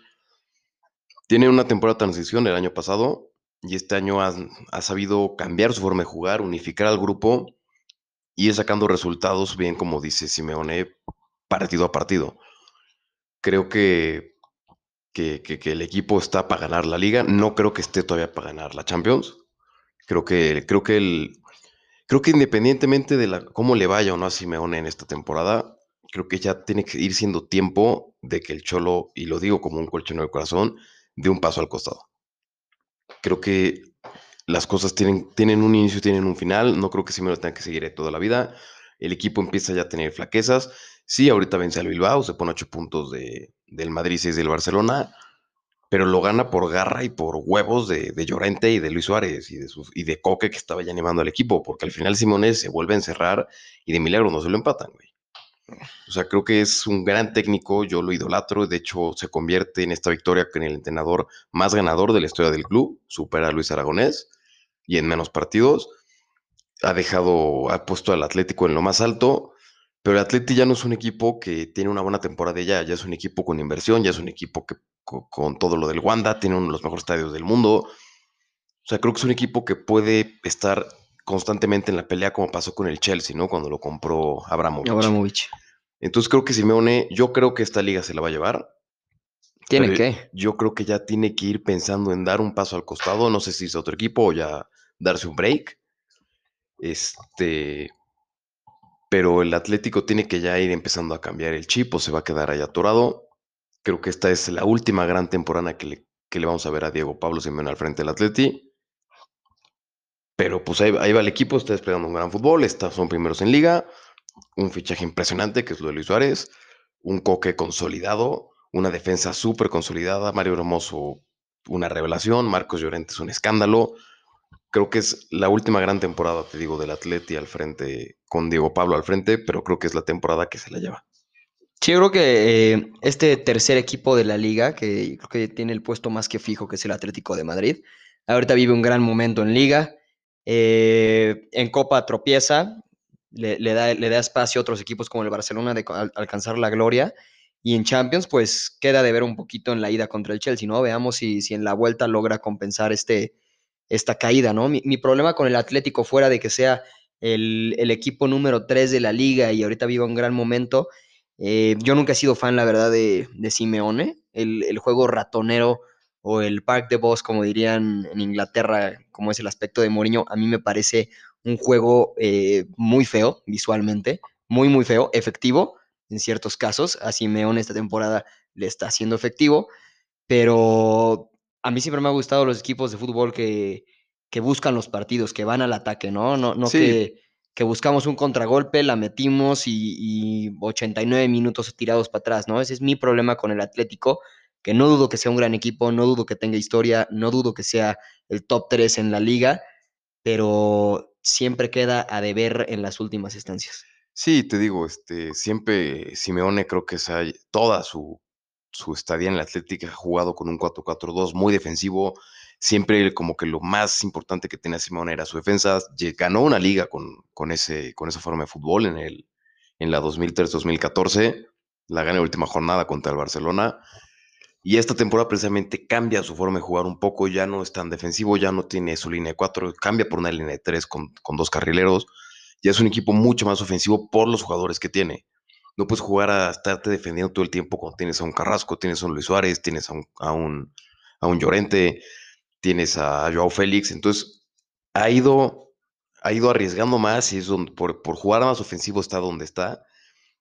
Tiene una temporada de transición el año pasado, y este año ha, sabido cambiar su forma de jugar, unificar al grupo y ir sacando resultados, bien como dice Simeone, partido a partido. Creo que, que, el equipo está para ganar la liga, no creo que esté todavía para ganar la Champions. Creo que, creo que, el, creo que independientemente de cómo le vaya o no a Simeone en esta temporada, creo que ya tiene que ir siendo tiempo de que el Cholo, y lo digo como un colchón del corazón, dé un paso al costado creo que las cosas tienen, tienen un inicio tienen un final. No creo que Simeone tenga que seguir toda la vida. El equipo empieza ya a tener flaquezas. Sí, ahorita vence al Bilbao, se pone ocho puntos de, del Madrid, seis del Barcelona, pero lo gana por garra y por huevos de, de Llorente y de Luis Suárez y de, sus, y de Coque que estaba ya animando al equipo, porque al final Simone se vuelve a encerrar y de milagro no se lo empatan, güey. O sea, creo que es un gran técnico, yo lo idolatro, de hecho se convierte en esta victoria en el entrenador más ganador de la historia del club, supera a Luis Aragonés y en menos partidos. Ha dejado, ha puesto al Atlético en lo más alto Pero el Atleti ya no es un equipo que tiene una buena temporada ya, ya es un equipo con inversión, ya es un equipo que con, con todo lo del Wanda tiene uno de los mejores estadios del mundo. O sea, creo que es un equipo que puede estar constantemente en la pelea como pasó con el Chelsea, ¿no? Cuando lo compró Abramovich. Abramovich. Entonces creo que Simeone, yo creo que esta liga se la va a llevar. ¿Tiene que? Yo creo que ya tiene que ir pensando en dar un paso al costado, no sé si es otro equipo o ya darse un break. Este, pero el Atlético tiene que ya ir empezando a cambiar el chip o se va a quedar ahí atorado. Creo que esta es la última gran temporada que le, que le vamos a ver a Diego Pablo Simeone al frente del Atleti. Pero pues ahí, va el equipo, está desplegando un gran fútbol, está, son primeros en liga, un fichaje impresionante que es lo de Luis Suárez, un coque consolidado, una defensa súper consolidada, Mario Hermoso una revelación, Marcos Llorente es un escándalo. Creo que es la última gran temporada, te digo, del Atleti al frente, con Diego Pablo al frente, pero creo que es la temporada que se la lleva. Sí, yo creo que eh, este tercer equipo de la liga, que creo que tiene el puesto más que fijo, que es el Atlético de Madrid, ahorita vive un gran momento en liga. Eh, en Copa tropieza, le, da, le, da, espacio a otros equipos como el Barcelona de al, alcanzar la gloria. Y en Champions, pues queda de ver un poquito en la ida contra el Chelsea, ¿no? Veamos si, si en la vuelta logra compensar este, esta caída, ¿no? Mi, mi, problema con el Atlético, fuera de que sea el, el equipo número 3 de la liga y ahorita viva un gran momento, eh, yo nunca he sido fan, la verdad, de, de Simeone. El, el, juego ratonero o el Park de Boss, como dirían en Inglaterra, como es el aspecto de Mourinho, a mí me parece un juego eh, muy feo visualmente, muy, muy feo, efectivo en ciertos casos. A Simeone esta temporada le está haciendo efectivo, pero a mí siempre me ha gustado los equipos de fútbol que, que buscan los partidos, que van al ataque, ¿no? No, no sí. que, que, buscamos un contragolpe, la metimos y, y 89 minutos tirados para atrás, ¿no? Ese es mi problema con el Atlético que no dudo que sea un gran equipo, no dudo que tenga historia, no dudo que sea el top 3 en la liga, pero siempre queda a deber en las últimas instancias. Sí, te digo, este, siempre Simeone creo que esa, toda su, su estadía en la Atlética ha jugado con un 4-4-2 muy defensivo. Siempre como que lo más importante que tenía Simeone era su defensa. Ganó una liga con, con, ese, con esa forma de fútbol en, el, en la 2003-2014. La gana en última jornada contra el Barcelona. Y esta temporada precisamente cambia su forma de jugar un poco, ya no es tan defensivo, ya no tiene su línea de 4, cambia por una línea de 3 con, con, dos carrileros. Ya es un equipo mucho más ofensivo por los jugadores que tiene. No puedes jugar a estarte defendiendo todo el tiempo cuando tienes a un Carrasco, tienes a un Luis Suárez, tienes a un, a un, a un Llorente, tienes a Joao Félix. Entonces ha ido, ha ido arriesgando más y es por, por jugar más ofensivo está donde está,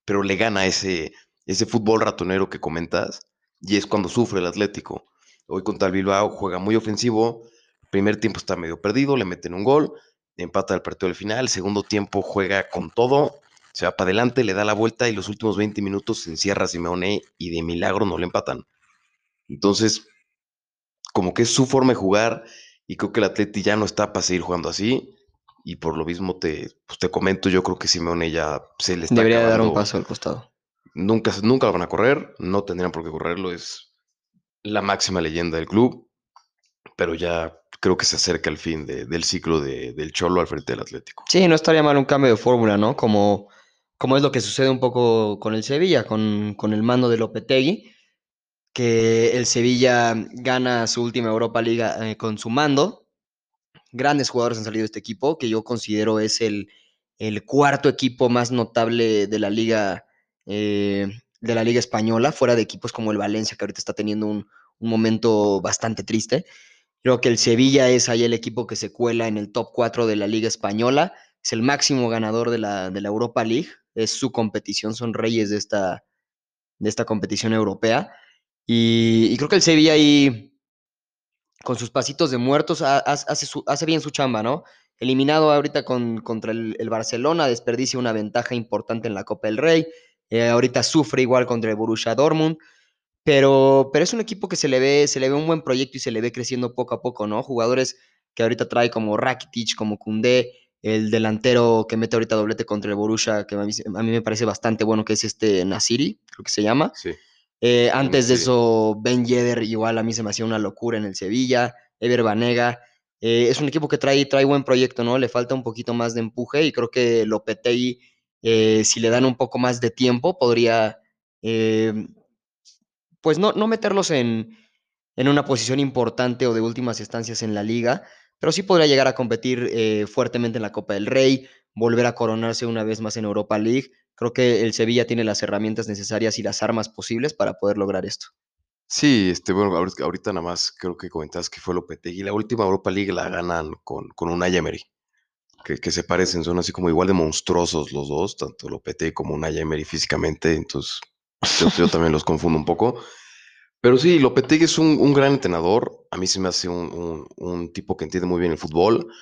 pero le gana ese, ese fútbol ratonero que comentas y es cuando sufre el Atlético. Hoy contra el Bilbao juega muy ofensivo, primer tiempo está medio perdido, le meten un gol, empata el partido del final, segundo tiempo juega con todo, se va para adelante, le da la vuelta y los últimos 20 minutos se encierra Simeone y de milagro no le empatan. Entonces, como que es su forma de jugar y creo que el Atleti ya no está para seguir jugando así y por lo mismo te, pues te comento, yo creo que Simeone ya se le está Debería acabando. dar un paso al costado. Nunca, nunca lo van a correr, no tendrían por qué correrlo, es la máxima leyenda del club, pero ya creo que se acerca el fin de, del ciclo de, del Cholo al frente del Atlético. Sí, no estaría mal un cambio de fórmula, ¿no? Como, como es lo que sucede un poco con el Sevilla, con, con el mando de Lopetegui, que el Sevilla gana su última Europa Liga eh, con su mando. Grandes jugadores han salido de este equipo, que yo considero es el, el cuarto equipo más notable de la liga eh, de la Liga Española, fuera de equipos como el Valencia, que ahorita está teniendo un, un, momento bastante triste. Creo que el Sevilla es ahí el equipo que se cuela en el top 4 de la Liga Española, es el máximo ganador de la, de la Europa League, es su competición, son reyes de esta, de esta competición europea. Y, creo que el Sevilla ahí, con sus pasitos de muertos, hace bien su chamba, ¿no? Eliminado ahorita con, contra el, el Barcelona, desperdicia una ventaja importante en la Copa del Rey. Eh, ahorita sufre igual contra el Borussia Dortmund, pero, pero es un equipo que se le, ve, se le ve un buen proyecto y se le ve creciendo poco a poco, ¿no? Jugadores que ahorita trae como Rakitic, como Koundé, el delantero que mete ahorita doblete contra el Borussia, que a mí, a mí me parece bastante bueno, que es este Nasiri, creo que se llama. Sí. Eh, antes de eso, Ben Yedder igual a mí se me hacía una locura en el Sevilla, Ever Banega. Eh, es un equipo que trae, trae buen proyecto, ¿no? Le falta un poquito más de empuje y creo que Lopetegui eh, si le dan un poco más de tiempo, podría, eh, pues no, no meterlos en, en una posición importante o de últimas instancias en la liga, pero sí podría llegar a competir eh, fuertemente en la Copa del Rey, volver a coronarse una vez más en Europa League. Creo que el Sevilla tiene las herramientas necesarias y las armas posibles para poder lograr esto. Sí, este, bueno, ahorita, nada más creo que comentabas que fue Lopetegui. La última Europa League la ganan con, con un Emery, que, que se parecen, son así como igual de monstruosos los dos, tanto Lopetegui como un Emery físicamente, entonces yo, yo también los confundo un poco. Pero sí, Lopetegui es un, un gran entrenador. A mí se me hace un, un- un tipo que entiende muy bien el fútbol.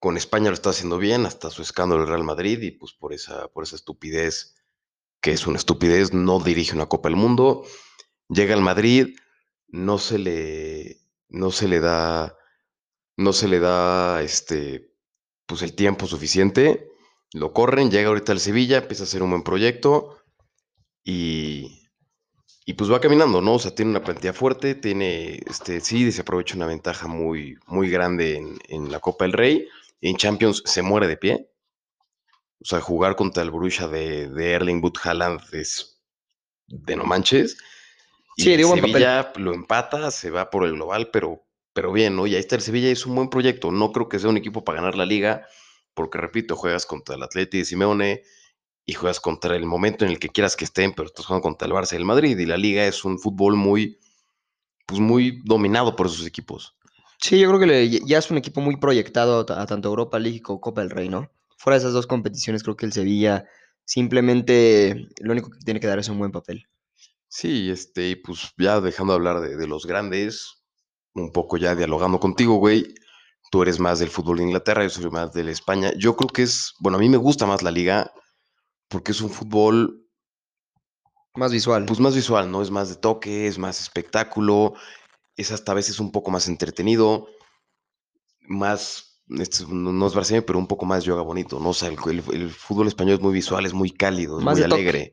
Con España lo está haciendo bien, hasta su escándalo del Real Madrid, y pues por esa, por esa estupidez, que es una estupidez, no dirige una Copa del Mundo. Llega al Madrid, no se le, no se le da, no se le da este, pues el tiempo suficiente. Lo corren, llega ahorita al Sevilla, empieza a hacer un buen proyecto y, y pues va caminando, ¿no? O sea, tiene una plantilla fuerte, tiene, este, sí, se aprovecha una ventaja muy, muy grande en, en la Copa del Rey. En Champions se muere de pie. O sea, jugar contra el Borussia de, de Erling Haaland es de no manches. Y Sí, dio buen papel. Sevilla lo empata, se va por el global, pero, pero bien, ¿no? Y ahí está el Sevilla, es un buen proyecto. No creo que sea un equipo para ganar la liga, porque repito, juegas contra el Atleti de Simeone y juegas contra el momento en el que quieras que estén, pero estás jugando contra el Barça y el Madrid. Y la liga es un fútbol muy, pues muy dominado por esos equipos. Sí, yo creo que le- ya es un equipo muy proyectado a, a tanto Europa League como Copa del Rey, ¿no? Fuera de esas dos competiciones, creo que el Sevilla simplemente lo único que tiene que dar es un buen papel. Sí, este, y pues ya dejando de hablar de, de los grandes, un poco ya dialogando contigo, güey. Tú eres más del fútbol de Inglaterra, yo soy más de España. Yo creo que es, bueno, a mí me gusta más la liga porque es un fútbol, Más visual. pues más visual, ¿no? Es más de toque, es más espectáculo, es hasta a veces un poco más entretenido, más, este, no, es brasileño, pero un poco más yoga bonito, ¿no? O sea, el, el- el fútbol español es muy visual, es muy cálido, es Más muy toque.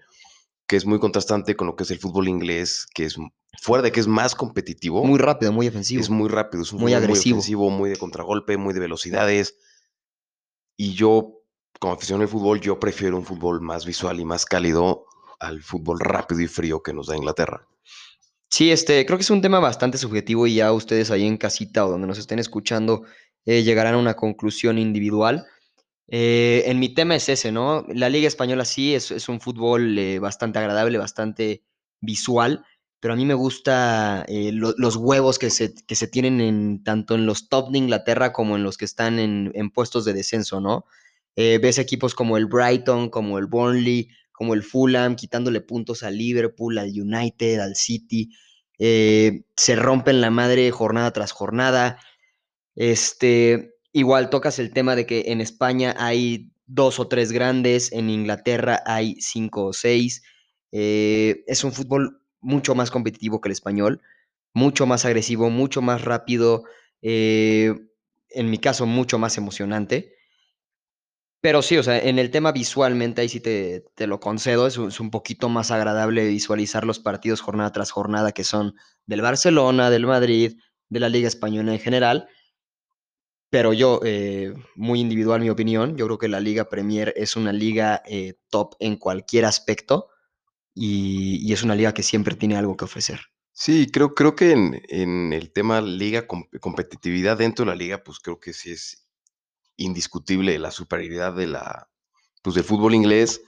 Que es muy contrastante con lo que es el fútbol inglés, que es fuera de que es más competitivo. Muy rápido, muy ofensivo. Es muy rápido, es un Muy agresivo. muy ofensivo, muy de contragolpe, muy de velocidades. Y yo, como aficionado al fútbol, yo prefiero un fútbol más visual y más cálido al fútbol rápido y frío que nos da Inglaterra. Sí, este, creo que es un tema bastante subjetivo y ya ustedes ahí en casita o donde nos estén escuchando eh, llegarán a una conclusión individual. Eh, en mi tema es ese, ¿no? La Liga Española sí es, un fútbol eh, bastante agradable, bastante visual, pero a mí me gusta eh, lo- los huevos que se, tienen en, tanto en los top de Inglaterra como en los que están en, en puestos de descenso, ¿no? Ves equipos como el Brighton, como el Burnley, como el Fulham, quitándole puntos al Liverpool, al United, al City. se rompen la madre jornada tras jornada. Este, igual tocas el tema de que en España hay dos o tres grandes, en Inglaterra hay cinco o seis. Eh, es un fútbol mucho más competitivo que el español, mucho más agresivo, mucho más rápido, eh, en mi caso mucho más emocionante. Pero sí, o sea, en el tema visualmente, ahí sí te, te lo concedo, es un, es un poquito más agradable visualizar los partidos jornada tras jornada que son del Barcelona, del Madrid, de la Liga Española en general. Pero yo, eh, muy individual mi opinión, yo creo que la Liga Premier es una liga eh, top en cualquier aspecto y, y es una liga que siempre tiene algo que ofrecer. Sí, creo, creo que en, en el tema liga, com- competitividad dentro de la liga, pues creo que sí es indiscutible la superioridad de la, pues del fútbol inglés.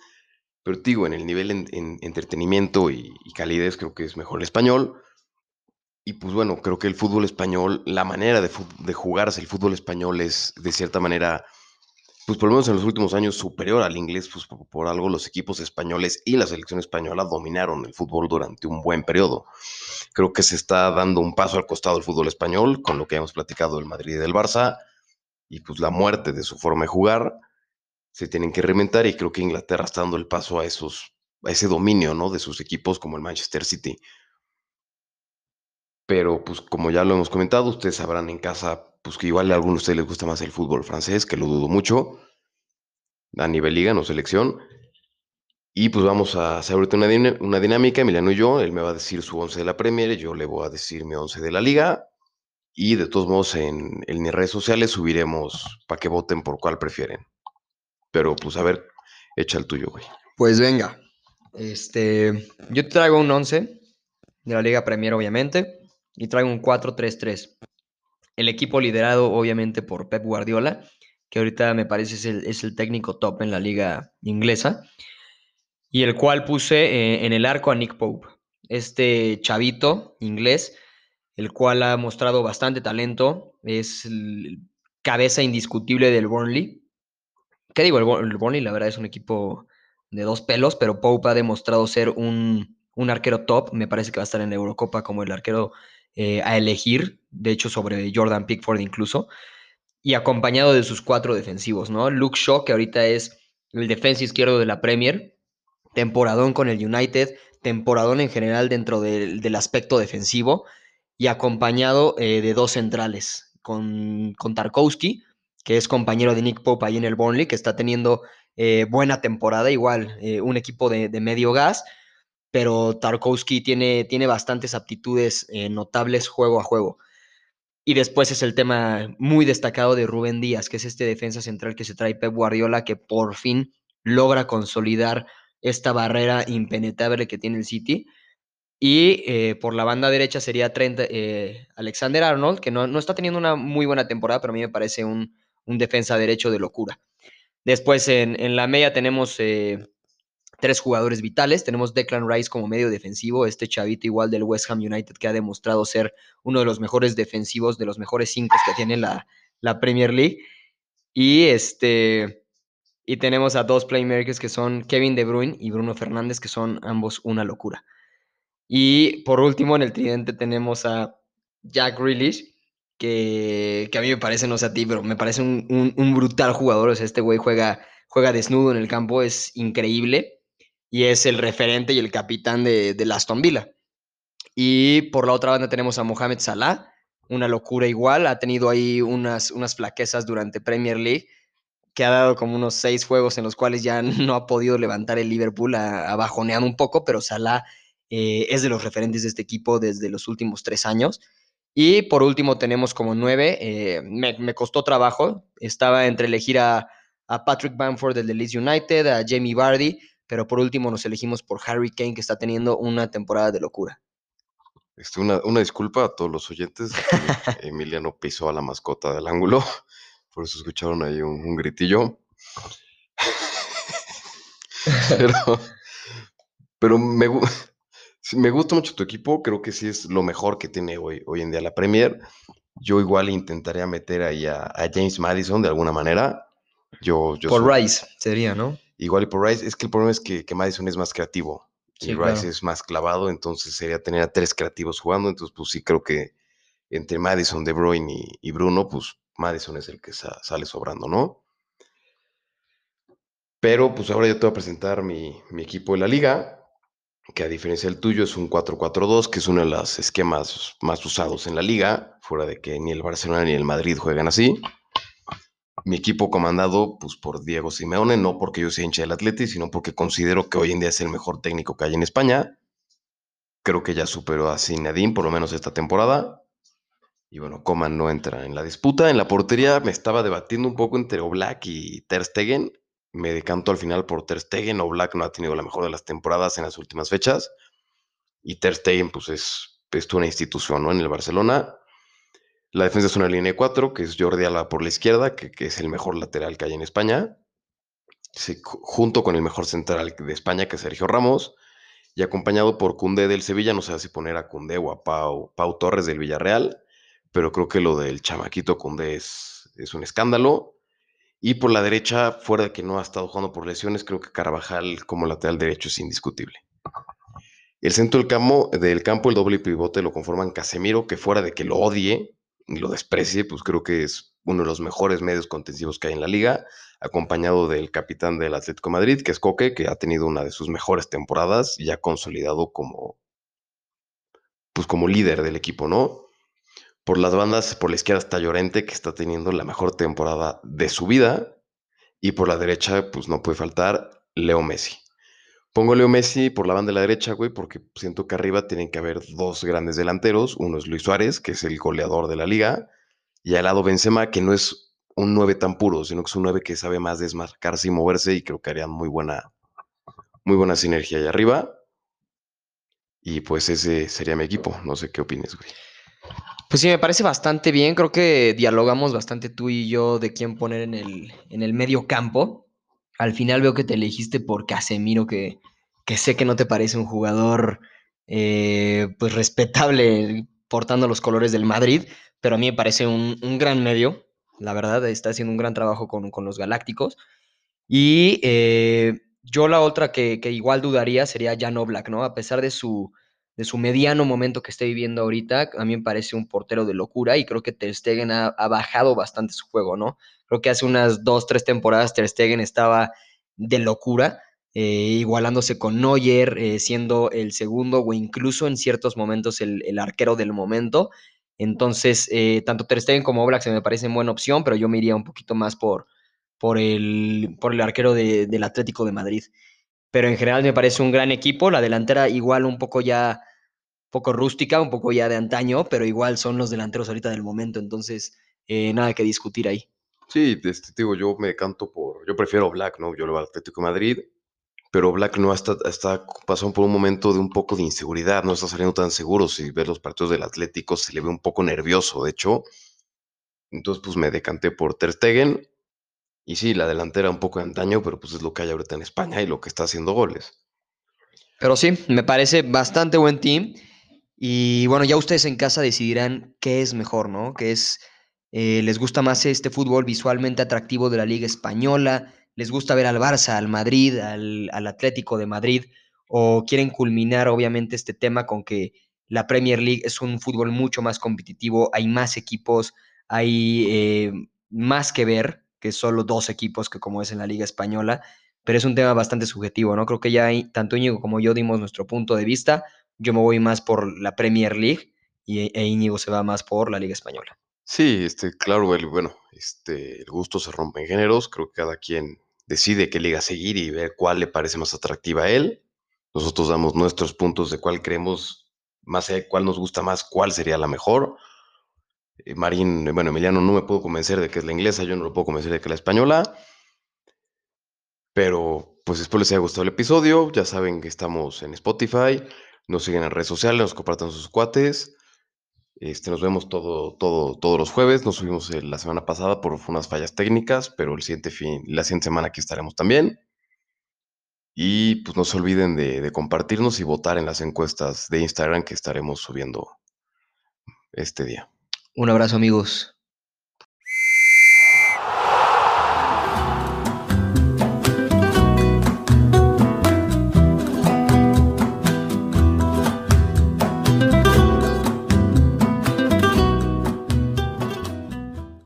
Pero digo, en el nivel en, en entretenimiento y, y calidez, creo que es mejor el español. Y pues bueno, creo que el fútbol español, la manera de, de jugarse el fútbol español es de cierta manera, pues por lo menos en los últimos años superior al inglés, pues por, por algo los equipos españoles y la selección española dominaron el fútbol durante un buen periodo. Creo que se está dando un paso al costado del fútbol español, con lo que hemos platicado del Madrid y del Barça, y pues la muerte de su forma de jugar, se tienen que reinventar y creo que Inglaterra está dando el paso a esos, a ese dominio, ¿no? De sus equipos como el Manchester City. Pero pues como ya lo hemos comentado, ustedes sabrán en casa, pues que igual a algunos de ustedes les gusta más el fútbol francés, que lo dudo mucho, a nivel liga, no selección. Y pues vamos a hacer ahorita una, una dinámica, Emiliano y yo, él me va a decir su 11 de la Premier, yo le voy a decir mi 11 de la liga. Y de todos modos en, en mis redes sociales subiremos para que voten por cuál prefieren. Pero pues a ver, Echa el tuyo, güey. Pues venga. Este, yo te traigo un 11 de la Liga Premier, obviamente, y traigo un 4-3-3. El equipo liderado, obviamente, por Pep Guardiola, que ahorita me parece es el, es el técnico top en la liga inglesa, y el cual puse eh, en el arco a Nick Pope, este chavito inglés, el cual ha mostrado bastante talento, es cabeza indiscutible del Burnley. ¿Qué digo? El Burnley, la verdad, es un equipo de dos pelos, pero Pope ha demostrado ser un, un arquero top. Me parece que va a estar en la Eurocopa como el arquero eh, a elegir, de hecho, sobre Jordan Pickford incluso, y acompañado de sus cuatro defensivos, ¿no? Luke Shaw, que ahorita es el defensa izquierdo de la Premier, temporadón con el United, temporadón en general dentro del, aspecto defensivo, y acompañado eh, de dos centrales, con, con Tarkowski, que es compañero de Nick Pope ahí en el Burnley, que está teniendo eh, buena temporada, igual, un equipo de, de, medio gas, pero Tarkowski tiene, tiene bastantes aptitudes eh, notables juego a juego. Y después es el tema muy destacado de Rubén Díaz, que es este defensa central que se trae Pep Guardiola, que por fin logra consolidar esta barrera impenetrable que tiene el City. Y eh, por la banda derecha sería Trent eh, Alexander Arnold, que no, no, está teniendo una muy buena temporada, pero a mí me parece un, un defensa derecho de locura. Después en, en la media tenemos eh, tres jugadores vitales. Tenemos Declan Rice como medio defensivo, este chavito igual del West Ham United que ha demostrado ser uno de los mejores defensivos, de los mejores cinco que tiene la, la Premier League. Y este y tenemos a dos playmakers que son Kevin De Bruyne y Bruno Fernández, que son ambos una locura. Y por último, en el tridente tenemos a Jack Grealish, que, a mí me parece, no sé a ti, pero me parece un, un, un brutal jugador. O sea, este güey juega, juega desnudo en el campo, es increíble. Y es el referente y el capitán de, de Aston Villa. Y por la otra banda tenemos a Mohamed Salah, una locura igual. Ha tenido ahí unas, unas flaquezas durante Premier League que ha dado como unos seis juegos en los cuales ya no ha podido levantar el Liverpool, ha, ha bajoneado un poco, pero Salah eh, es de los referentes de este equipo desde los últimos tres años. Y por último tenemos como nueve, eh, me, me, costó trabajo, estaba entre elegir a, a Patrick Bamford del Leeds United, a Jamie Vardy, pero por último nos elegimos por Harry Kane, que está teniendo una temporada de locura. Este, una, una, disculpa a todos los oyentes. Emiliano pisó a la mascota del ángulo. Por eso escucharon ahí un, un gritillo. pero, pero me, me, gusta mucho tu equipo. Creo que sí es lo mejor que tiene hoy, hoy en día la Premier. Yo igual intentaría meter ahí a, a James Madison de alguna manera. Yo, yo por soy, Rice sería, ¿no? Igual y por Rice. Es que el problema es que, que Madison es más creativo. Sí, y Rice claro. es más clavado. Entonces sería tener a tres creativos jugando. Entonces, pues sí creo que entre Madison, De Bruyne y, y Bruno, pues Madison es el que sa sale sobrando, ¿no? Pero pues ahora yo te voy a presentar mi, mi, equipo de la liga, que a diferencia del tuyo es un 4-4-2, que es uno de los esquemas más usados en la liga, fuera de que ni el Barcelona ni el Madrid juegan así. Mi equipo comandado pues, por Diego Simeone, no porque yo sea hincha del Atleti, sino porque considero que hoy en día es el mejor técnico que hay en España. Creo que ya superó a Zinedine, por lo menos esta temporada. Y bueno, Coman no entra en la disputa. En la portería me estaba debatiendo un poco entre Oblak y Ter Stegen. Me decanto al final por Ter Stegen. Oblak no ha tenido la mejor de las temporadas en las últimas fechas. Y Ter Stegen, pues es, es una institución, ¿no? En el Barcelona. La defensa es una línea de cuatro, que es Jordi Alba por la izquierda, que, es el mejor lateral que hay en España. Junto con el mejor central de España, que es Sergio Ramos. Y acompañado por Cundé del Sevilla. No sé si poner a Cundé o a Pau, Torres del Villarreal pero creo que lo del chamaquito Conde es, es, un escándalo. Y por la derecha, fuera de que no ha estado jugando por lesiones, creo que Carvajal como lateral derecho es indiscutible. El centro del campo, del campo, el doble pivote lo conforman Casemiro, que fuera de que lo odie lo desprecie, pues creo que es uno de los mejores medios contensivos que hay en la liga, acompañado del capitán del Atlético Madrid, que es Coque, que ha tenido una de sus mejores temporadas y ha consolidado como, pues como líder del equipo, ¿no? Por las bandas, por la izquierda está Llorente, que está teniendo la mejor temporada de su vida. Y por la derecha, pues no puede faltar Leo Messi. Pongo Leo Messi por la banda de la derecha, güey, porque siento que arriba tienen que haber dos grandes delanteros. Uno es Luis Suárez, que es el goleador de la liga. Y al lado Benzema, que no es un 9 tan puro, sino que es un 9 que sabe más desmarcarse y moverse y creo que harían muy buena, muy buena sinergia ahí arriba. Y pues ese sería mi equipo. No sé qué opines, güey. Pues sí, me parece bastante bien. Creo que dialogamos bastante tú y yo de quién poner en el, en el medio campo. Al final veo que te elegiste por Casemiro, que, que sé que no te parece un jugador eh, pues respetable portando los colores del Madrid, pero a mí me parece un, un gran medio. La verdad, está haciendo un gran trabajo con, con los Galácticos. Y eh, yo la otra que, que, igual dudaría sería Jan Oblak, ¿no? A pesar de su, de su mediano momento que esté viviendo ahorita, a mí me parece un portero de locura y creo que Ter Stegen ha, bajado bastante su juego, ¿no? Creo que hace unas dos, tres temporadas Ter Stegen estaba de locura, eh, igualándose con Neuer, eh, siendo el segundo o incluso en ciertos momentos el, el arquero del momento. Entonces, eh, tanto Ter Stegen como Oblak se me parecen buena opción, pero yo me iría un poquito más por, por, el, por el arquero de, del Atlético de Madrid pero en general me parece un gran equipo. La delantera igual un poco ya, poco rústica, un poco ya de antaño, pero igual son los delanteros ahorita del momento, entonces eh, nada que discutir ahí. Sí, este, digo, yo me canto por, yo prefiero Black, ¿no? Yo voy al Atlético Madrid, pero Black no está, está pasando por un momento de un poco de inseguridad, no está saliendo tan seguro. Si ves los partidos del Atlético, se le ve un poco nervioso, de hecho. Entonces, pues me decanté por Ter Stegen y sí, la delantera un poco de antaño, pero pues es lo que hay ahorita en España y lo que está haciendo goles. Pero sí, me parece bastante buen team. Y bueno, ya ustedes en casa decidirán qué es mejor, ¿no? ¿Qué es, eh, les gusta más este fútbol visualmente atractivo de la Liga Española? ¿Les gusta ver al Barça, al Madrid, al, Atlético de Madrid? ¿O quieren culminar, obviamente, este tema con que la Premier League es un fútbol mucho más competitivo, hay más equipos, hay eh, más que ver, que solo dos equipos que como es en la Liga Española, pero es un tema bastante subjetivo, ¿no? Creo que ya hay, tanto Íñigo como yo dimos nuestro punto de vista. Yo me voy más por la Premier League y e Íñigo se va más por la Liga Española. Sí, este, claro, el, bueno, este, el gusto se rompe en géneros. Creo que cada quien decide qué liga seguir y ver cuál le parece más atractiva a él. Nosotros damos nuestros puntos de cuál creemos más de cuál nos gusta más, cuál sería la mejor. Eh, Marín, bueno, Emiliano no me puedo convencer de que es la inglesa, yo no lo puedo convencer de que es la española. Pero pues espero les haya gustado el episodio. Ya saben que estamos en Spotify. Nos siguen en redes sociales, nos compartan sus cuates. Este, nos vemos todo, todo, todos los jueves. Nos subimos la semana pasada por unas fallas técnicas, pero el siguiente fin, la siguiente semana aquí estaremos también. Y pues no se olviden de, de compartirnos y votar en las encuestas de Instagram que estaremos subiendo este día. Un abrazo amigos.